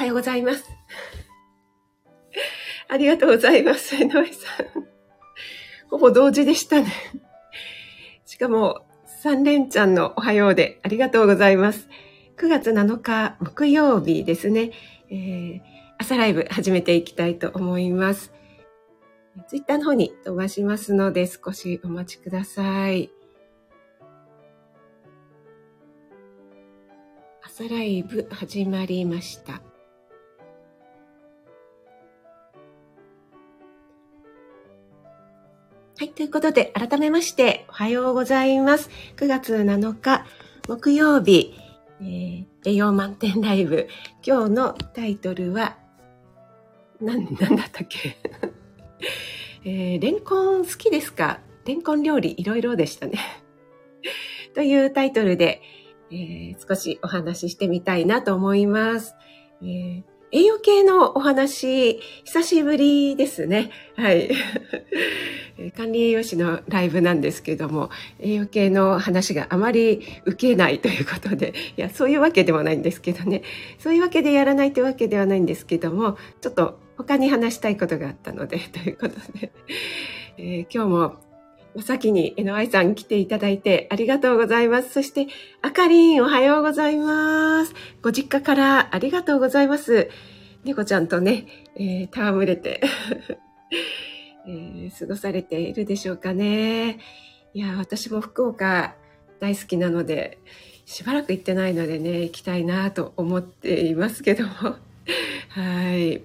はようございます。ありがとうございます、井上さん。ほぼ同時でしたね。しかも、三連ちゃんのおはようでありがとうございます。9月7日木曜日ですね。えー、朝ライブ始めていきたいと思います。ツイッターの方に飛ばしますので少しお待ちください。朝ライブ始まりました。はい。ということで、改めまして、おはようございます。9月7日、木曜日、えー、栄養満点ライブ。今日のタイトルは、なん、なんだったっけ？えー、レンコン好きですか？レンコン料理いろいろでしたね。というタイトルで、えー、少しお話ししてみたいなと思います。えー、栄養系のお話、久しぶりですね。はい。管理栄養士のライブなんですけども、栄養系の話があまり受けないということで、いや、そういうわけではないんですけどね。そういうわけでやらないというわけではないんですけども、ちょっと他に話したいことがあったので、ということで、えー、今日も先に NY さん来ていただいてありがとうございます。そして、あかりんおはようございます。ご実家からありがとうございます。猫ちゃんとね、えー、戯れて えー、過ごされているでしょうかね。いや、私も福岡大好きなので、しばらく行ってないのでね、行きたいなと思っていますけども。はい。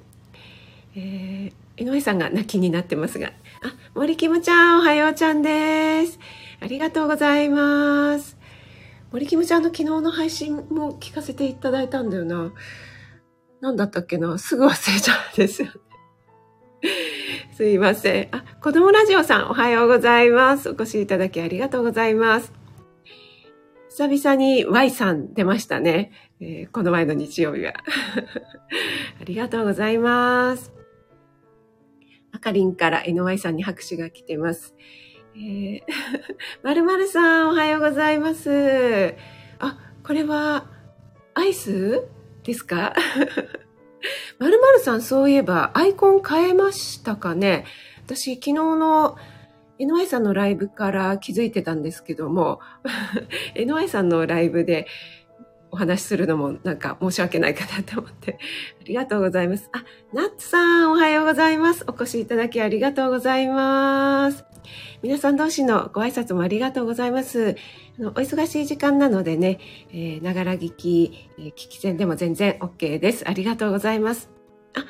えー、井上さんが泣きになってますが。あ、森キムちゃん、おはようちゃんです。ありがとうございます。森キムちゃんの昨日の配信も聞かせていただいたんだよな。何だったっけな？すぐ忘れちゃうんですよね。すいません。あ、子供ラジオさん、おはようございます。お越しいただきありがとうございます。久々に Y さん出ましたね。えー、この前の日曜日は。ありがとうございます。あかりんから NY さんに拍手が来てます。えー、まるまるさん、おはようございます。あ、これは、アイスですか？まるまるさん、そういえば、アイコン変えましたかね？私、昨日の NY さんのライブから気づいてたんですけども、NY さんのライブで、お話しするのもなんか申し訳ないかなと思って。ありがとうございます。あ、ナッツさんおはようございます。お越しいただきありがとうございます。皆さん同士のご挨拶もありがとうございます。あのお忙しい時間なのでね、えながら聞き、え、聞き戦でも全然 OK です。ありがとうございます。あ、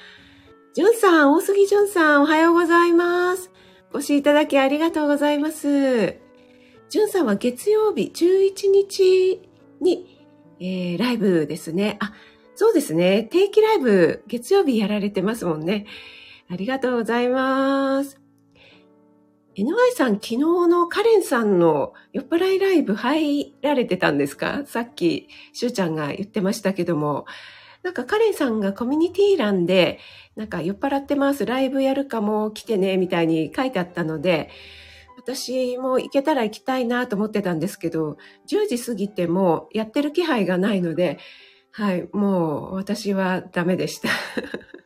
ジュンさん、大杉ジュンさん、おはようございます。お越しいただきありがとうございます。ジュンさんは月曜日11日にえー、ライブですね。あ、そうですね。定期ライブ、月曜日やられてますもんね。ありがとうございます。NY さん、昨日のカレンさんの酔っ払いライブ入られてたんですか？さっき、しゅうちゃんが言ってましたけども、なんかカレンさんがコミュニティ欄で、なんか酔っ払ってます、ライブやるかも来てね、みたいに書いてあったので、私も行けたら行きたいなと思ってたんですけど、10時過ぎてもやってる気配がないので、はい、もう私はダメでした。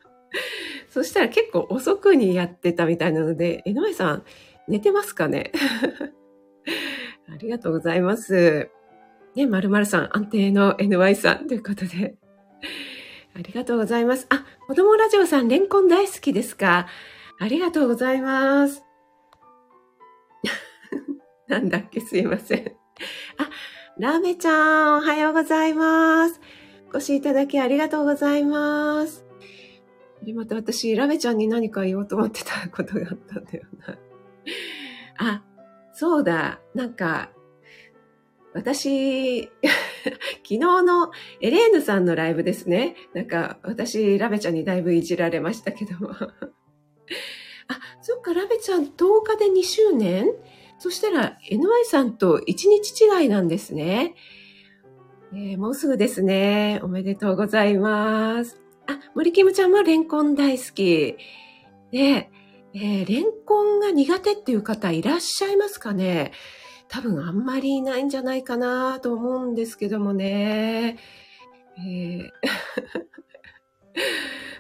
そしたら結構遅くにやってたみたいなので、江上さん、寝てますかね？ありがとうございます。ね、まるさん、安定の NY さんということで。ありがとうございます。あ、子供ラジオさん、レンコン大好きですか？ありがとうございます。なんだっけ？すいません。あ、ラメちゃん、おはようございます。お越しいただきありがとうございます。で、また私、ラメちゃんに何か言おうと思ってたことがあったんだよな。あ、そうだ。なんか、私、昨日のエレーヌさんのライブですね。なんか、私、ラベちゃんにだいぶいじられましたけども。あ、そっか、ラベちゃん10日で2周年？そしたら NY さんと1日違いなんですね。えー、もうすぐですね。おめでとうございます。あ、森キムちゃんもレンコン大好き。で、えー、レンコンが苦手っていう方いらっしゃいますかね多分あんまりいないんじゃないかなと思うんですけどもね。えー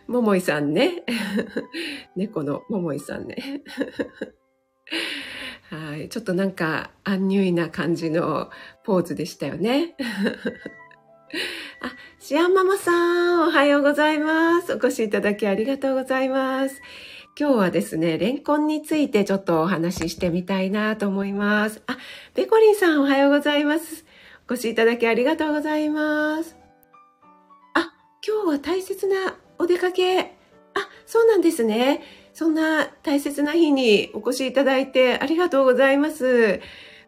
桃井さんね。猫の桃井さんね。はい。ちょっとなんか、アンニュイな感じのポーズでしたよね。あ、シアンママさん、おはようございます。お越しいただきありがとうございます。今日はですね、レンコンについてちょっとお話ししてみたいなと思います。あ、ペコリンさん、おはようございます。お越しいただきありがとうございます。あ、今日は大切なお出かけ。あ、そうなんですね。そんな大切な日にお越しいただいてありがとうございます。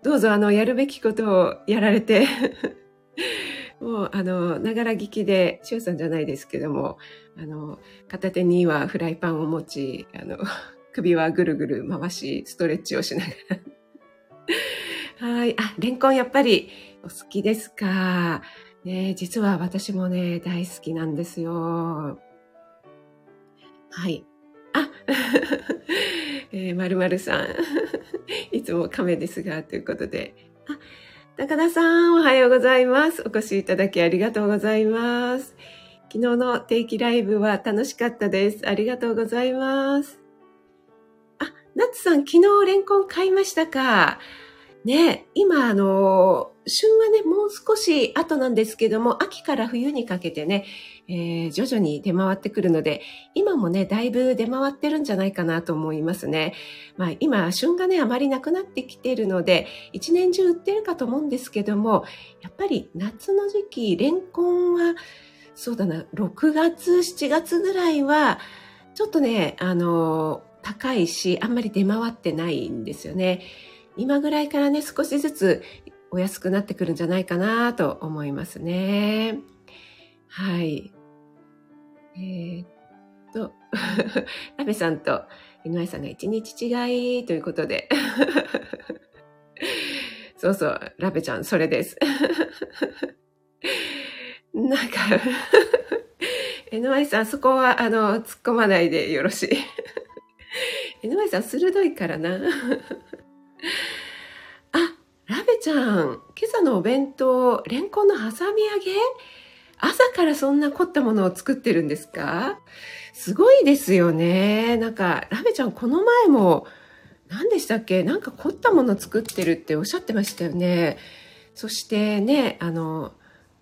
どうぞあの、やるべきことをやられて。もう、あの、ながら聞きで、しゅうさんじゃないですけども、あの、片手にはフライパンを持ち、あの、首はぐるぐる回し、ストレッチをしながら。はい。あ、レンコンやっぱりお好きですか？ね、実は私もね、大好きなんですよ。はい。あ、えー、まるまるさん。いつも亀ですが、ということで。あ、高田さん、おはようございます。お越しいただきありがとうございます。昨日の定期ライブは楽しかったです。ありがとうございます。あ、ナッツさん、昨日レンコン買いましたか？ね、今、あの、旬はね、もう少し後なんですけども、秋から冬にかけてね、えー、徐々に出回ってくるので、今もね、だいぶ出回ってるんじゃないかなと思いますね。まあ、今、旬がね、あまりなくなってきているので、一年中売ってるかと思うんですけども、やっぱり夏の時期、レンコンは、そうだな、6月、7月ぐらいは、ちょっとね、あの、高いし、あんまり出回ってないんですよね。今ぐらいからね、少しずつお安くなってくるんじゃないかなと思いますね。はい。えー、っと、ラベさんと井上さんが一日違いということで。そうそう、ラベちゃん、それです。なんか、NY さん、そこは、あの、突っ込まないでよろしい。NY さん、鋭いからな。あ、ラベちゃん、今朝のお弁当、レンコンの挟み揚げ？朝からそんな凝ったものを作ってるんですか？すごいですよね。なんか、ラベちゃん、この前も、何でしたっけ？なんか凝ったもの作ってるっておっしゃってましたよね。そしてね、あの、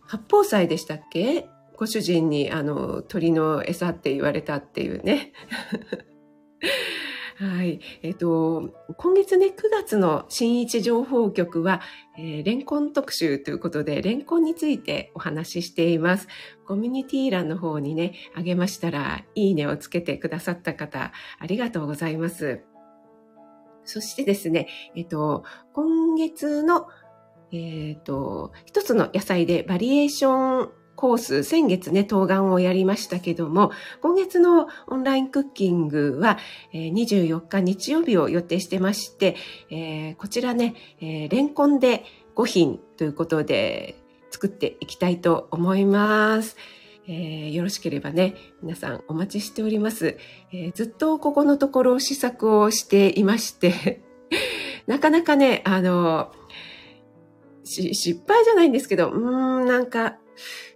八宝菜でしたっけ？ご主人に、あの、鳥の餌って言われたっていうね。はい。えっ、ー、と、今月ね、9月の新一情報局は、えー、レンコン特集ということで、レンコンについてお話ししています。コミュニティ欄の方にね、あげましたら、いいねをつけてくださった方、ありがとうございます。そしてですね、えっ、ー、と、今月の、えっ、ー、と、一つの野菜でバリエーションコース、先月ね、冬瓜をやりましたけども、今月のオンラインクッキングは、24日日曜日を予定してまして、えー、こちらね、えー、レンコンで5品ということで作っていきたいと思います。えー、よろしければね、皆さんお待ちしております。えー、ずっとここのところ試作をしていまして なかなかね、あの、失敗じゃないんですけど、うーん、なんか、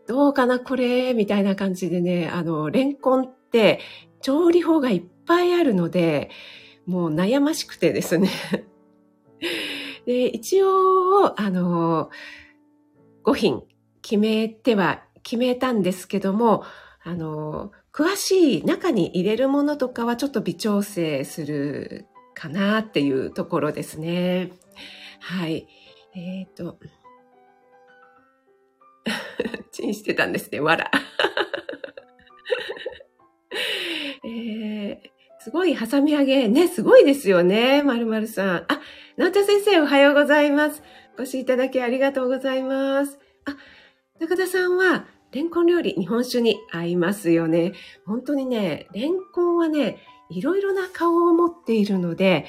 どうかなこれみたいな感じでね、あの、レンコンって調理法がいっぱいあるので、もう悩ましくてですね。で、一応、あの、5品決めては決めたんですけども、あの、詳しい中に入れるものとかはちょっと微調整するかなっていうところですね。はい。えっ、ー、と、チンしてたんですね、わら。えー、すごい、ハサミ揚げ。ね、すごいですよね、まるまるさん。あ、なおちゃ先生、おはようございます。お越しいただきありがとうございます。あ、高田さんは、レンコン料理、日本酒に合いますよね。本当にね、レンコンはね、いろいろな顔を持っているので、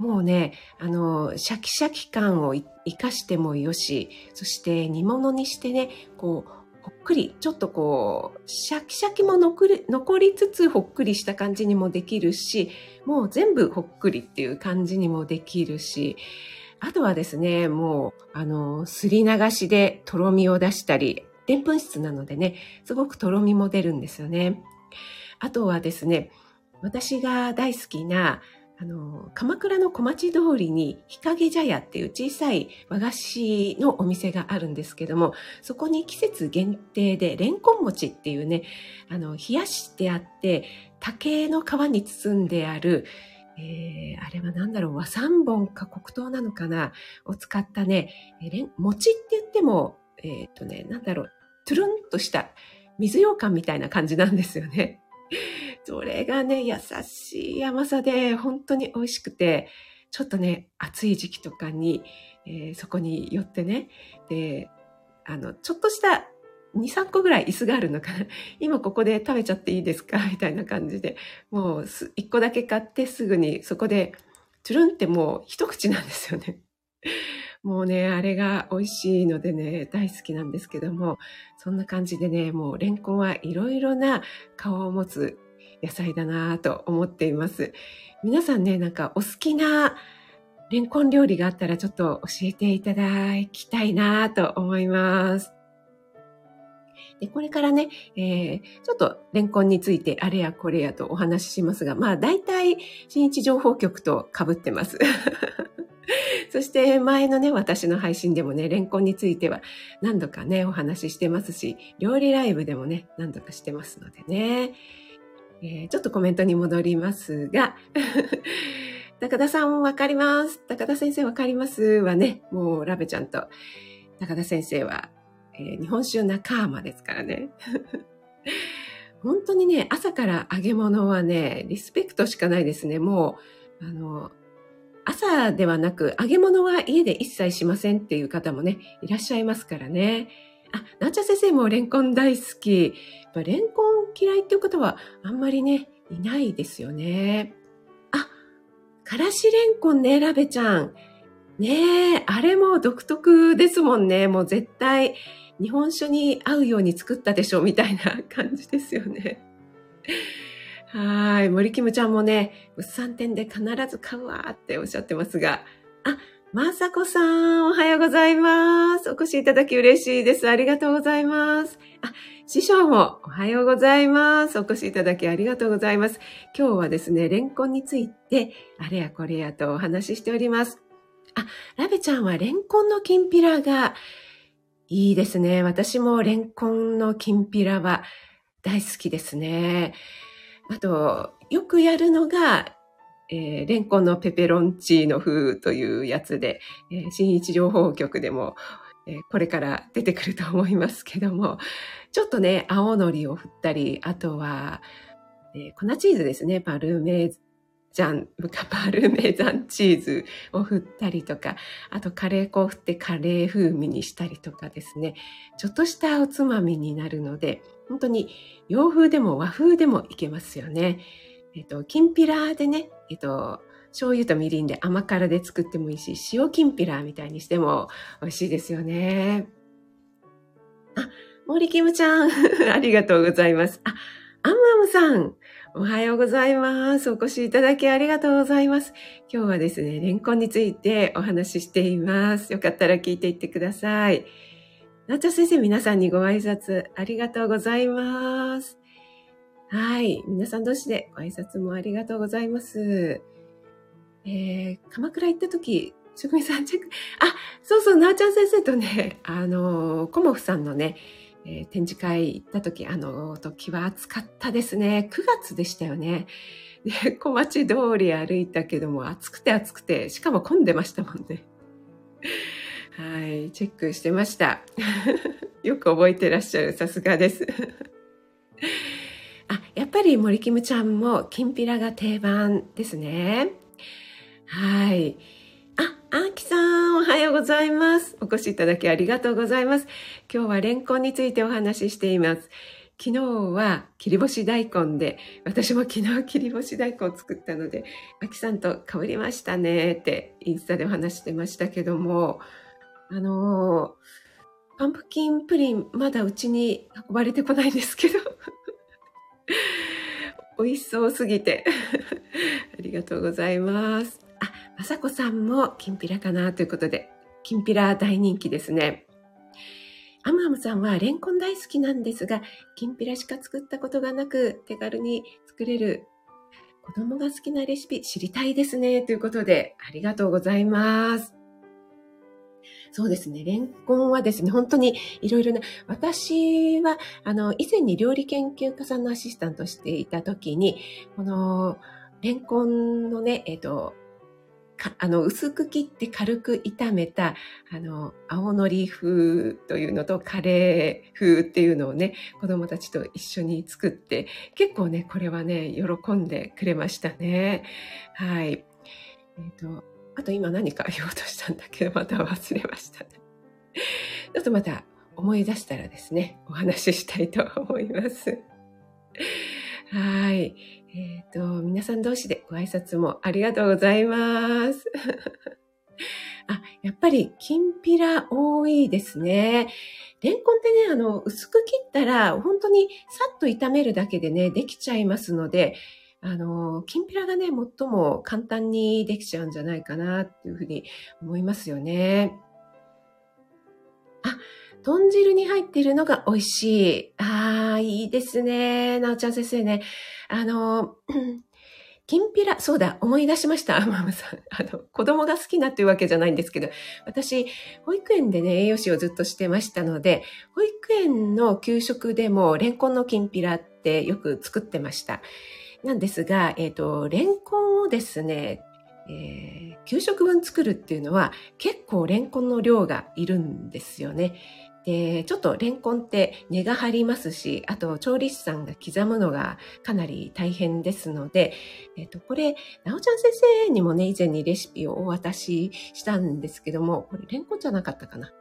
もうね、あの、シャキシャキ感を活かしてもよし、そして煮物にしてね、こう、ほっくり、ちょっとこう、シャキシャキも残り残りつつほっくりした感じにもできるし、もう全部ほっくりっていう感じにもできるし、あとはですね、もう、あの、すり流しでとろみを出したり、でんぷん質なのでね、すごくとろみも出るんですよね。あとはですね、私が大好きな、あの、鎌倉の小町通りに日陰茶屋っていう小さい和菓子のお店があるんですけども、そこに季節限定でレンコン餅っていうね、あの、冷やしてあって、竹の皮に包んである、えー、あれは何だろう、和三本か黒糖なのかなを使ったね、レン餅って言っても、えっ、とね、なんだろう、トゥルンとした水羊羹みたいな感じなんですよね。それがね、優しい甘さで本当に美味しくて、ちょっとね、暑い時期とかに、えー、そこに寄ってね、で、あの、ちょっとした2、3個ぐらい椅子があるのかな。今ここで食べちゃっていいですか？みたいな感じで、もう1個だけ買ってすぐにそこで、チュルンってもう一口なんですよね。もうね、あれが美味しいのでね、大好きなんですけども、そんな感じでね、もうレンコンはいろいろな顔を持つ野菜だなと思っています。皆さんね、なんかお好きなレンコン料理があったらちょっと教えていただきたいなと思います。で、これからね、えー、ちょっとレンコンについてあれやこれやとお話ししますが、まあ大体新一情報局と被ってます。そして前のね、私の配信でもね、レンコンについては何度かね、お話ししてますし、料理ライブでもね、何度かしてますのでね。えー、ちょっとコメントに戻りますが、高田さんわかります。高田先生わかりますはね、もうラベちゃんと高田先生は、えー、日本酒仲間ですからね。本当にね、朝から揚げ物はね、リスペクトしかないですね。もう、あの、朝ではなく、揚げ物は家で一切しませんっていう方もね、いらっしゃいますからね。あ、なっちゃ先生もレンコン大好き。やっぱレンコン嫌いっていう方はあんまりね、いないですよね。あ、からしレンコンね、ラベちゃん。ねえ、あれも独特ですもんね。もう絶対日本酒に合うように作ったでしょ、みたいな感じですよね。はい。森キムちゃんもね、物産展で必ず買うわっておっしゃってますが。あ、まさこさん、おはようございます。お越しいただき嬉しいです。ありがとうございます。あ、師匠もおはようございます。お越しいただきありがとうございます。今日はですね、レンコンについて、あれやこれやとお話ししております。あ、ラベちゃんはレンコンのきんぴらがいいですね。私もレンコンのきんぴらは大好きですね。あと、よくやるのが、えー、レンコンのペペロンチーノ風というやつで、えー、新一情報局でも、えー、これから出てくると思いますけども、ちょっとね、青のりを振ったり、あとは、えー、粉チーズですね、パルメジャン、パルメザンチーズを振ったりとか、あとカレー粉を振ってカレー風味にしたりとかですね、ちょっとしたおつまみになるので、本当に洋風でも和風でもいけますよね。えっと、きんぴらでね、えっと、醤油とみりんで甘辛で作ってもいいし、塩きんぴらみたいにしても美味しいですよね。あ、森キムちゃん、ありがとうございます。あ、アンマムさん、おはようございます。お越しいただきありがとうございます。今日はですね、レンコンについてお話ししています。よかったら聞いていってください。なっちゃ先生、皆さんにご挨拶ありがとうございます。はい。皆さん同士でご挨拶もありがとうございます。えー、鎌倉行った時、職人さんチェック、あ、そうそう、なーちゃん先生とね、あの、コモフさんのね、えー、展示会行った時、あの時は暑かったですね。9月でしたよね。で、小町通り歩いたけども、暑くて暑くて、しかも混んでましたもんね。はい、チェックしてました。よく覚えてらっしゃる、さすがです。やっぱり森キムちゃんもきんぴらが定番ですね。はい。あ、あきさん、おはようございます。お越しいただきありがとうございます。今日はレンコンについてお話ししています。昨日は切り干し大根で、私も昨日切り干し大根を作ったので、あきさんと被りましたねってインスタでお話してましたけども、あのー、パンプキンプリン、まだうちに運ばれてこないんですけど。美味しそうすぎて。ありがとうございます。あ、まさこさんもきんぴらかなということで、きんぴら大人気ですね。アムアムさんはレンコン大好きなんですが、きんぴらしか作ったことがなく、手軽に作れる子供が好きなレシピ知りたいですね。ということで、ありがとうございます。そうですね。レンコンはですね、本当にいろいろな、私は、あの、以前に料理研究家さんのアシスタントしていた時に、この、レンコンのね、えっ、ー、と、あの、薄く切って軽く炒めた、あの、青のり風というのとカレー風っていうのをね、子供たちと一緒に作って、結構ね、これはね、喜んでくれましたね。はい。えっ、ー、と、あと今何か言おうとしたんだけ？ど、また忘れましたね。ちょっとまた思い出したらですね、お話ししたいと思います。はい。えっ、ー、と、皆さん同士でご挨拶もありがとうございます。あ、やっぱり、きんぴら多いですね。レンコンってね、あの、薄く切ったら、本当にさっと炒めるだけでね、できちゃいますので、あの、きんぴらがね、最も簡単にできちゃうんじゃないかなっていうふうに思いますよね。あ、豚汁に入っているのが美味しい。ああ、いいですね。なおちゃん先生ね。あの、きんぴら、そうだ、思い出しました、ママさん。あの、子供が好きなっていうわけじゃないんですけど、私、保育園でね、栄養士をずっとしてましたので、保育園の給食でも、レンコンのきんぴらってよく作ってました。なんですが、えっ、ー、と、レンコンをですね、えー、給食分作るっていうのは結構レンコンの量がいるんですよね。で、ちょっとレンコンって根が張りますし、あと調理師さんが刻むのがかなり大変ですので、えっ、と、これ、なおちゃん先生にもね、以前にレシピをお渡ししたんですけども、これレンコンじゃなかったかな。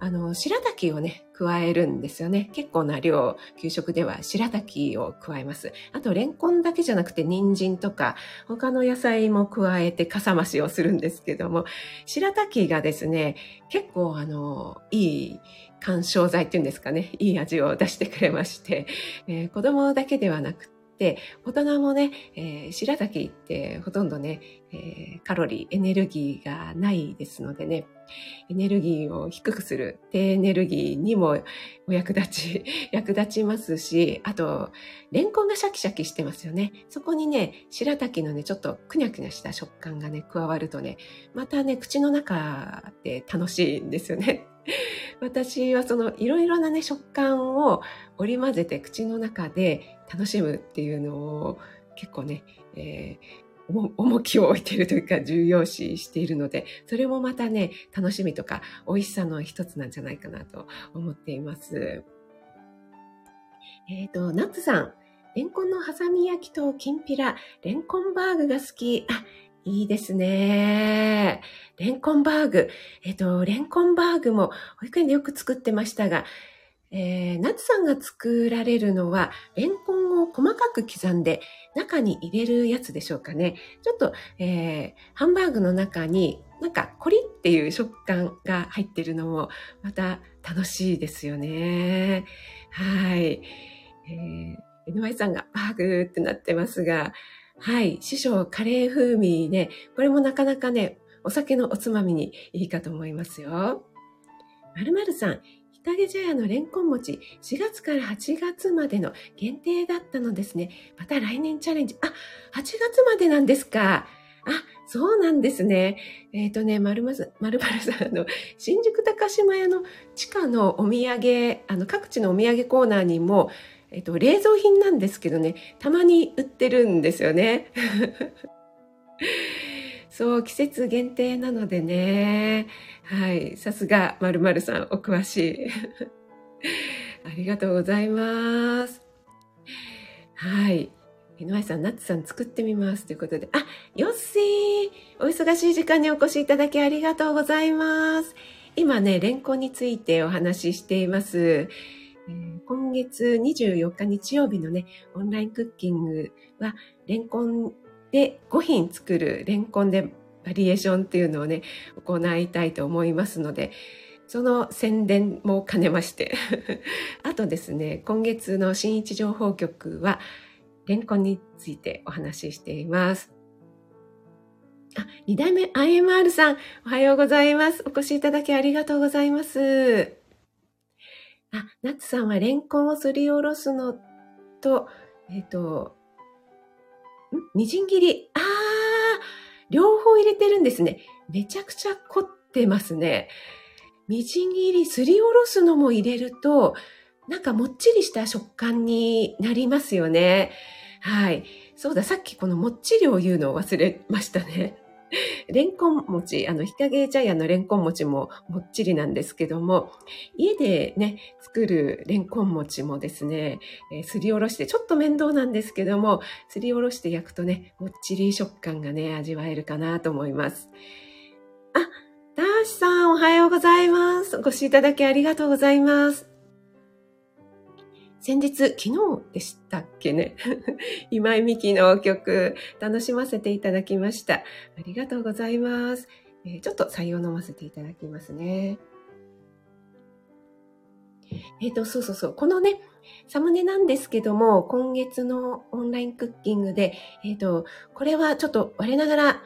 あの、白滝をね、加えるんですよね。結構な量、給食では白滝を加えます。あと、レンコンだけじゃなくて、人参とか、他の野菜も加えてかさ増しをするんですけども、白滝がですね、結構あの、いい干渉剤っていうんですかね、いい味を出してくれまして、えー、子供だけではなくて、大人もね、えー、白滝ってほとんどね、えー、カロリー、エネルギーがないですのでね、エネルギーを低くする低エネルギーにもお役立ち、役立ちますし、あと、レンコンがシャキシャキしてますよね。そこにね、白滝のね、ちょっとくにゃくにゃした食感がね、加わるとね、またね、口の中で楽しいんですよね。私はそのいろいろなね、食感を織り交ぜて口の中で楽しむっていうのを結構ね、えー、重きを置いているというか重要視しているので、それもまたね、楽しみとか美味しさの一つなんじゃないかなと思っています。えっ、ー、と、ナッツさん、レンコンのハサミ焼きときんぴら、レンコンバーグが好き。あ、いいですね。レンコンバーグ。えっ、と、レンコンバーグも保育園でよく作ってましたが、えー、ナツさんが作られるのは、レンコンを細かく刻んで中に入れるやつでしょうかね。ちょっと、えー、ハンバーグの中になんかコリっていう食感が入ってるのもまた楽しいですよね。はい。えー、NY さんがバーグってなってますが、はい。師匠、カレー風味ね、これもなかなかね、お酒のおつまみにいいかと思いますよ。まるまるさん、日陰茶屋のレンコン餅、4月から8月までの限定だったのですね。また来年チャレンジ。あ、8月までなんですか。あ、そうなんですね。えっ、ー、とね、まるまる、まるまるさんの、新宿高島屋の地下のお土産、あの、各地のお土産コーナーにも、えっと、冷蔵品なんですけどね、たまに売ってるんですよね。そう、季節限定なのでね。はい。さすが、まるまるさん、お詳しい。ありがとうございます。はい。井上さん、ナッツさん作ってみます。ということで。あ、よっしーお忙しい時間にお越しいただきありがとうございます。今ね、レンコンについてお話ししています。え今月24日日曜日のね、オンラインクッキングは、レンコンで5品作るレンコンでバリエーションっていうのをね、行いたいと思いますので、その宣伝も兼ねまして あとですね、今月の新一情報局は、レンコンについてお話ししています。あ、二代目 IMR さん、おはようございます。お越しいただきありがとうございます。あ、ナッツさんはレンコンをすりおろすのと、えっ、ー、と、みじん切り。あー、両方入れてるんですね。めちゃくちゃ凝ってますね。みじん切り、すりおろすのも入れると、なんかもっちりした食感になりますよね。はい。そうだ、さっきこのもっちりを言うのを忘れましたね。レンコン餅、あの、日陰ジャイアンのレンコン餅ももっちりなんですけども、家でね、作るレンコン餅もですね、えー、すりおろして、ちょっと面倒なんですけども、すりおろして焼くとね、もっちり食感がね、味わえるかなと思います。あ、ダーシさん、おはようございます。お越しいただきありがとうございます。先日、昨日でしたっけね？今井美樹の曲、楽しませていただきました。ありがとうございます。えー、ちょっと採用飲ませていただきますね。えっ、ー、と、そうそうそう。このね、サムネなんですけども、今月のオンラインクッキングで、えっ、ー、と、これはちょっと我ながら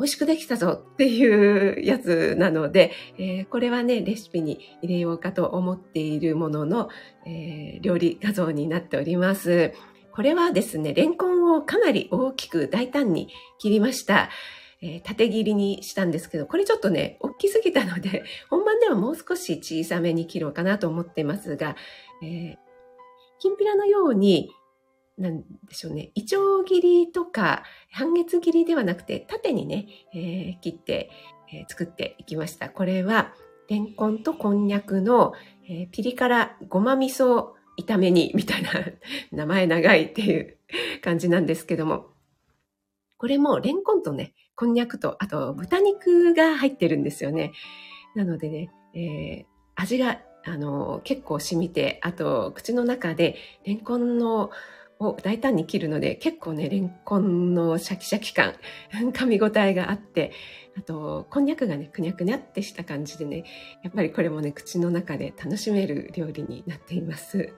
美味しくできたぞっていうやつなので、えー、これはね、レシピに入れようかと思っているものの、えー、料理画像になっております。これはですね、レンコンをかなり大きく大胆に切りました。えー、縦切りにしたんですけど、これちょっとね、大きすぎたので、本番ではもう少し小さめに切ろうかなと思ってますが、えー、きんぴらのようになんでしょうね、イチョウ切りとか半月切りではなくて縦にね、えー、切って、えー、作っていきました。これはレンコンとこんにゃくの、えー、ピリ辛ごま味噌炒め煮みたいな 名前長いっていう感じなんですけども、これもレンコンとね、こんにゃくと、あと豚肉が入ってるんですよね。なのでね、えー、味があの結構染みて、あと口の中でレンコンのを大胆に切るので、結構ね、レンコンのシャキシャキ感、噛み応えがあって、あと、こんにゃくがね、くにゃくにゃってした感じでね、やっぱりこれもね、口の中で楽しめる料理になっています。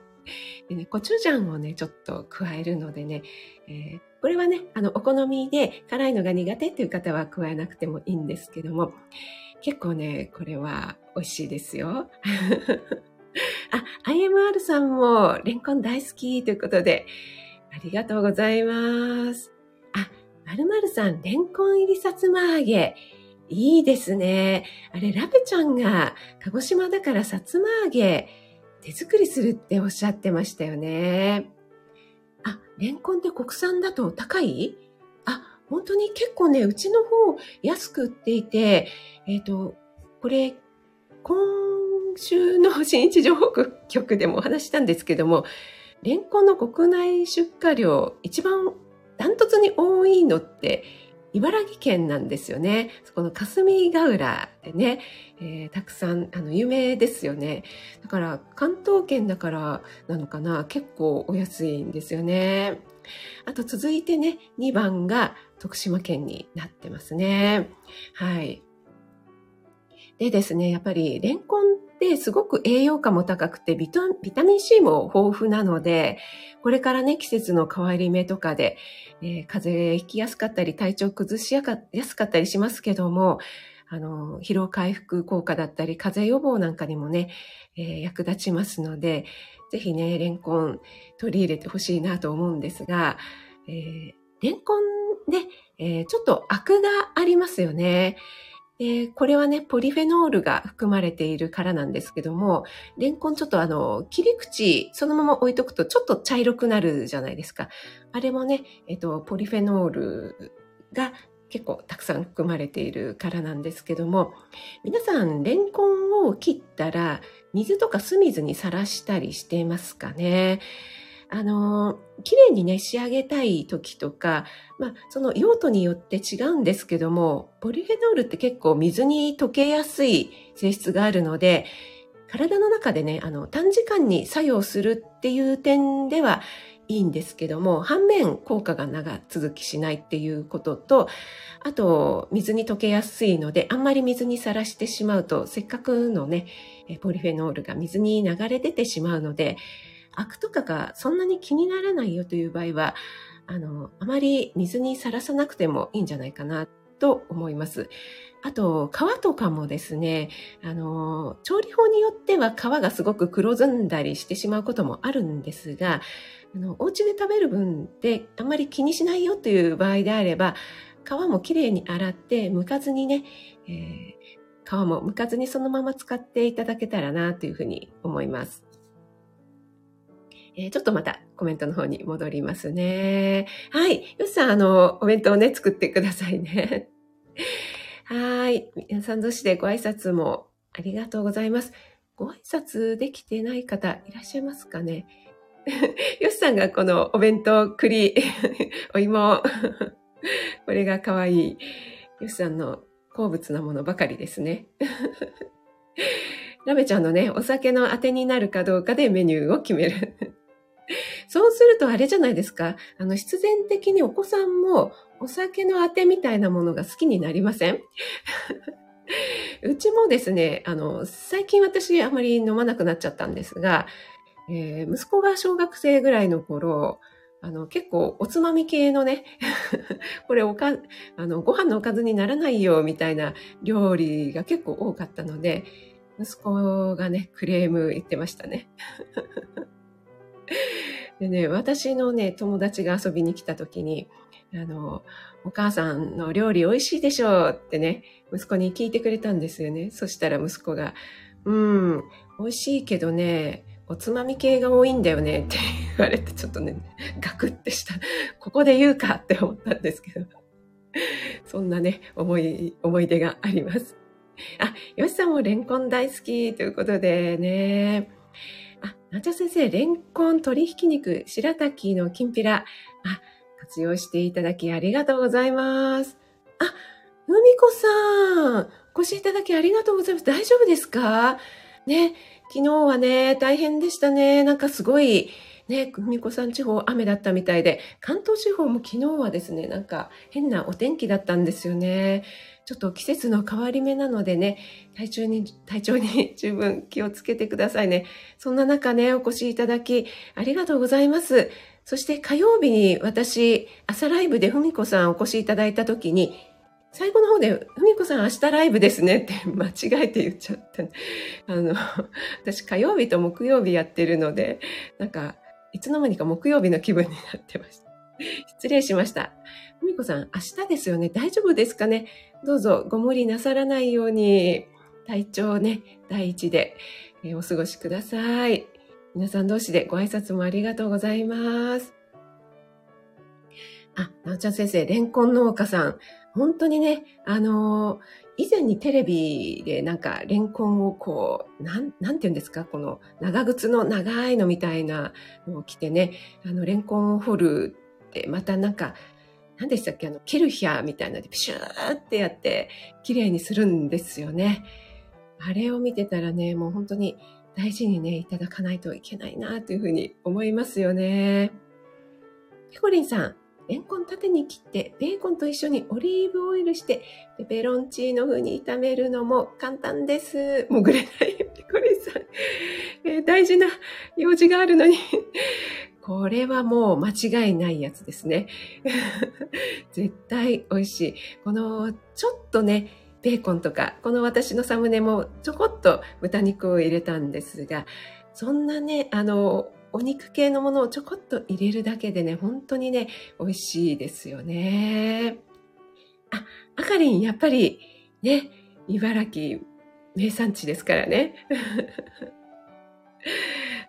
でね、コチュジャンをね、ちょっと加えるのでね、えー、これはね、あの、お好みで辛いのが苦手っていう方は加えなくてもいいんですけども、結構ね、これは美味しいですよ。あ、IMR さんもレンコン大好きということで、ありがとうございます。あ、まるまるさん、レンコン入りさつま揚げ。いいですね。あれ、ラペちゃんが鹿児島だからさつま揚げ手作りするっておっしゃってましたよね。あ、レンコンって国産だと高い？あ、本当に結構ね、うちの方安く売っていて、えっ、ー、と、これ、今週の新一情報局でもお話したんですけども、レンコンの国内出荷量一番ダントツに多いのって茨城県なんですよね。そこの霞ヶ浦でね、えー、たくさん、あの、有名ですよね。だから、関東圏だからなのかな、結構お安いんですよね。あと続いてね、2番が徳島県になってますね。はい。でですね、やっぱりレンコンってすごく栄養価も高くてビタミン C も豊富なので、これからね、季節の変わり目とかで、えー、風邪ひきやすかったり、体調崩しやすかったりしますけども、あの、疲労回復効果だったり、風邪予防なんかにもね、えー、役立ちますので、ぜひね、レンコン取り入れてほしいなと思うんですが、えー、レンコンで、えー、ちょっとアクがありますよね。で、これはね、ポリフェノールが含まれているからなんですけども、レンコンちょっとあの、切り口そのまま置いとくとちょっと茶色くなるじゃないですか。あれもね、えっと、ポリフェノールが結構たくさん含まれているからなんですけども、皆さん、レンコンを切ったら、水とか酢水にさらしたりしていますかね。あの、綺麗にね、仕上げたい時とか、まあ、その用途によって違うんですけども、ポリフェノールって結構水に溶けやすい性質があるので、体の中でね、あの、短時間に作用するっていう点ではいいんですけども、反面効果が長続きしないっていうことと、あと、水に溶けやすいので、あんまり水にさらしてしまうと、せっかくのね、ポリフェノールが水に流れ出てしまうので、アクとかがそんなに気にならないよという場合は、あの、あまり水にさらさなくてもいいんじゃないかなと思います。あと、皮とかもですね、あの、調理法によっては皮がすごく黒ずんだりしてしまうこともあるんですが、あの、お家で食べる分であんまり気にしないよという場合であれば、皮もきれいに洗って、剥かずにね、えー、皮も剥かずにそのまま使っていただけたらなというふうに思います。えー、ちょっとまたコメントの方に戻りますね。はい。よしさん、あの、お弁当をね、作ってくださいね。はい。皆さん同士でご挨拶もありがとうございます。ご挨拶できてない方いらっしゃいますかね？よしさんがこのお弁当、栗、お芋、これが可愛い。よしさんの好物なものばかりですね。ラメちゃんのね、お酒のあてになるかどうかでメニューを決める。そうするとあれじゃないですか。あの、必然的にお子さんもお酒のあてみたいなものが好きになりません？うちもですね、あの、最近私あまり飲まなくなっちゃったんですが、えー、息子が小学生ぐらいの頃、あの、結構おつまみ系のね、これおか、あの、ご飯のおかずにならないよ、みたいな料理が結構多かったので、息子がね、クレーム言ってましたね。でね、私のね、友達が遊びに来た時に、あの、お母さんの料理美味しいでしょうってね、息子に聞いてくれたんですよね。そしたら息子が、うん、美味しいけどね、おつまみ系が多いんだよねって 言われてちょっとね、ガクってした。ここで言うかって思ったんですけど。そんなね、思い、思い出があります。あ、よしさんもレンコン大好きということでね。あ、なちゃ先生、レンコン、鶏ひき肉、白滝のきんぴら。あ、活用していただきありがとうございます。あ、ふみこさん、お越しいただきありがとうございます。大丈夫ですか？ね、昨日はね、大変でしたね。なんかすごい、ね、ふみこさん地方雨だったみたいで、関東地方も昨日はですね、なんか変なお天気だったんですよね。ちょっと季節の変わり目なのでね、体調に、体調に 十分気をつけてくださいね。そんな中ね、お越しいただきありがとうございます。そして火曜日に私、朝ライブでふみこさんお越しいただいた時に、最後の方で、ふみこさん明日ライブですねって間違えて言っちゃった。あの、私火曜日と木曜日やってるので、なんか、いつの間にか木曜日の気分になってました。失礼しました。ふみこさん、明日ですよね。大丈夫ですかねどうぞご無理なさらないように、体調ね、第一で、え、お過ごしください。皆さん同士でご挨拶もありがとうございます。あ、なおちゃん先生、レンコン農家さん。本当にね、あのー、以前にテレビでなんかレンコンをこう、なん、なんて言うんですかこの長靴の長いのみたいなのを着てね、あの、レンコンを掘るって、またなんか、何でしたっけあの、ケルヒャーみたいなで、ピシューってやって、綺麗にするんですよね。あれを見てたらね、もう本当に大事にね、いただかないといけないなというふうに思いますよね。ペコリンさん、レンコン縦に切ってベーコンと一緒にオリーブオイルしてペペロンチーノ風に炒めるのも簡単です。もぐれないペコリさん、えー、大事な用事があるのに これはもう間違いないやつですね。絶対美味しい。このちょっとね、ベーコンとか、この私のサムネもちょこっと豚肉を入れたんですが、そんなね、あの、お肉系のものをちょこっと入れるだけでね、本当にね、美味しいですよね。あ、あかりん、やっぱり、ね、茨城名産地ですからね。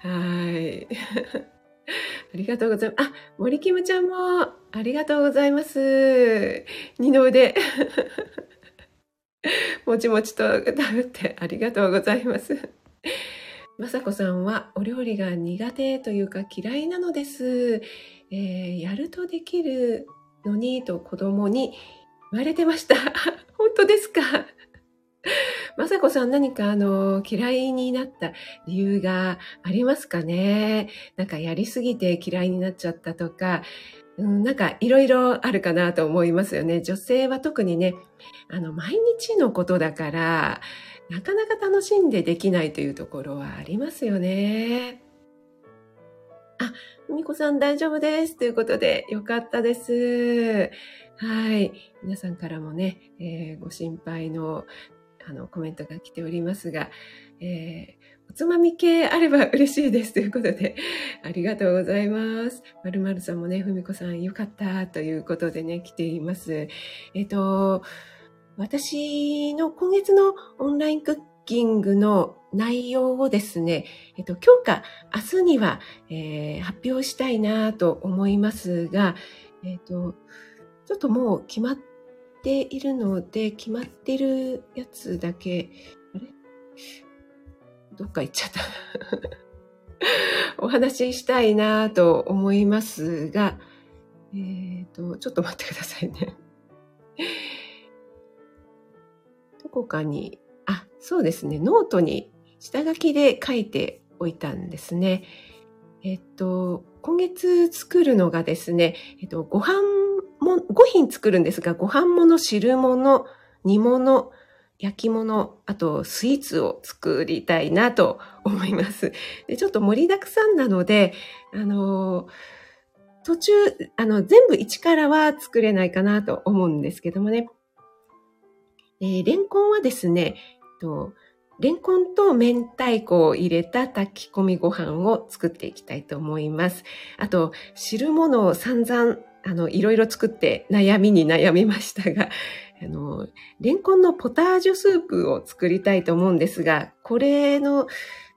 はい。ありがとうございます。あ、森キムちゃんもありがとうございます。二の腕。もちもちと食べてありがとうございます。まさこさんはお料理が苦手というか嫌いなのです。えー、やるとできるのにと子供に言われてました。本当ですか？まさこさん何かあの嫌いになった理由がありますかね？なんかやりすぎて嫌いになっちゃったとか、うん、なんかいろいろあるかなと思いますよね。女性は特にね、あの、毎日のことだから、なかなか楽しんでできないというところはありますよね。あ、ふみこさん大丈夫です。ということで、よかったです。はい。皆さんからもね、えー、ご心配のあのコメントが来ておりますが、えーおつまみ系あれば嬉しいですということで、ありがとうございます。まるまるさんもね、ふみこさんよかったということでね、来ています。えっ、と、私の今月のオンラインクッキングの内容をですね、えっと、今日か明日には、えー、発表したいなと思いますが、えっと、ちょっともう決まっているので、決まってるやつだけ、あれ？どっか行っちゃった。お話ししたいなと思いますが、えっ、と、ちょっと待ってくださいね。こかに、あ、そうですね、ノートに下書きで書いておいたんですね。えっと、今月作るのがですね、えっと、ご飯も、5品作るんですが、ご飯物、汁物、煮物、焼き物、あとスイーツを作りたいなと思います。でちょっと盛りだくさんなので、あの、途中、あの、全部一からは作れないかなと思うんですけどもね。えー、レンコンはですね、とレンコンと明太子を入れた炊き込みご飯を作っていきたいと思います。あと、汁物を散々、あの、いろいろ作って悩みに悩みましたが、あの、レンコンのポタージュスープを作りたいと思うんですが、これの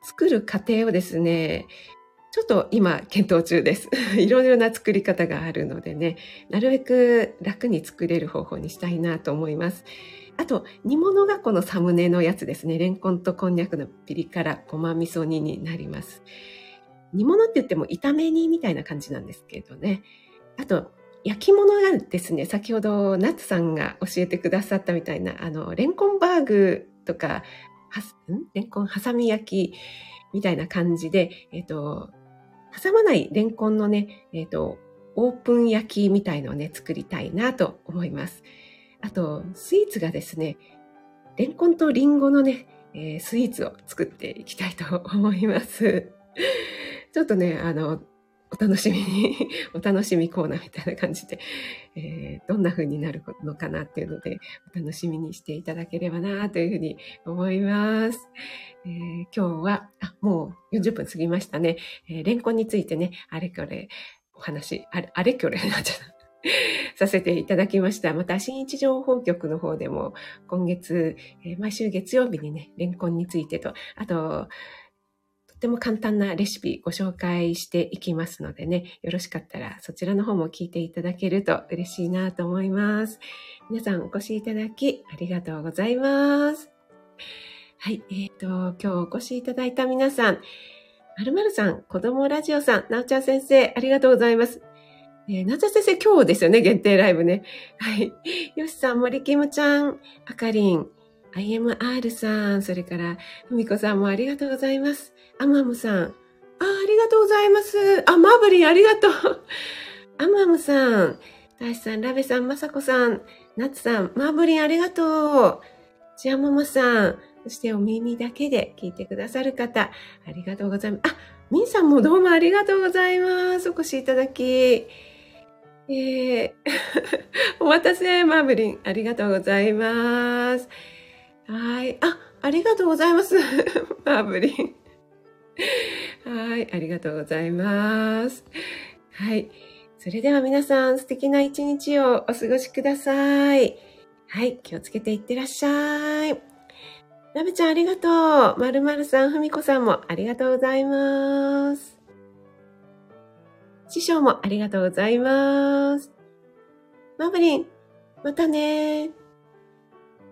作る過程をですね、ちょっと今検討中です。いろいろな作り方があるのでね、なるべく楽に作れる方法にしたいなと思います。あと、煮物がこのサムネのやつですね。レンコンとこんにゃくのピリ辛ごま味噌煮になります。煮物って言っても炒め煮みたいな感じなんですけどね。あと、焼き物がですね、先ほどナツさんが教えてくださったみたいな、あの、レンコンバーグとか、はん？レンコン挟み焼きみたいな感じで、えっ、ー、と、挟まないレンコンのね、えっ、ー、と、オープン焼きみたいのをね、作りたいなと思います。あと、スイーツがですね、レンコンとリンゴのね、えー、スイーツを作っていきたいと思います。ちょっとね、あの、お楽しみに、お楽しみコーナーみたいな感じで、えー、どんな風になるのかなっていうので、お楽しみにしていただければなというふうに思います。えー、今日は、あ、もう40分過ぎましたね。えー、レンコンについてね、あれこれお話、あれ、あれこれなっちゃった。させていただきました。また、新一情報局の方でも、今月、えー、毎週月曜日にね、レンコンについてと、あと、とても簡単なレシピご紹介していきますのでね、よろしかったらそちらの方も聞いていただけると嬉しいなと思います。皆さんお越しいただきありがとうございます。はい、えっ、ー、と、今日お越しいただいた皆さん、まるまるさん、子供ラジオさん、なおちゃん先生、ありがとうございます。えー、なおちゃん先生、今日ですよね、限定ライブね。はい。よしさん、森きむちゃん、あかりん、IMR さん、それから、ふみこさんもありがとうございます。アマムさん。あ、ありがとうございます。あ、マーブリンありがとう。アマムさん。大志さん、ラベさん、まさこさん、ナツさん、マーブリンありがとう。チアママさん。そしてお耳だけで聞いてくださる方、ありがとうございます。あ、ミンさんもどうもありがとうございます。お越しいただき。えー、お待たせ、マーブリン。ありがとうございます。はい。あ、ありがとうございます。マーブリン。はい、ありがとうございます。はい。それでは皆さん素敵な一日をお過ごしください。はい、気をつけていってらっしゃい。なべちゃんありがとう。まるまるさん、ふみこさんもありがとうございます。師匠もありがとうございます。マブリン、またね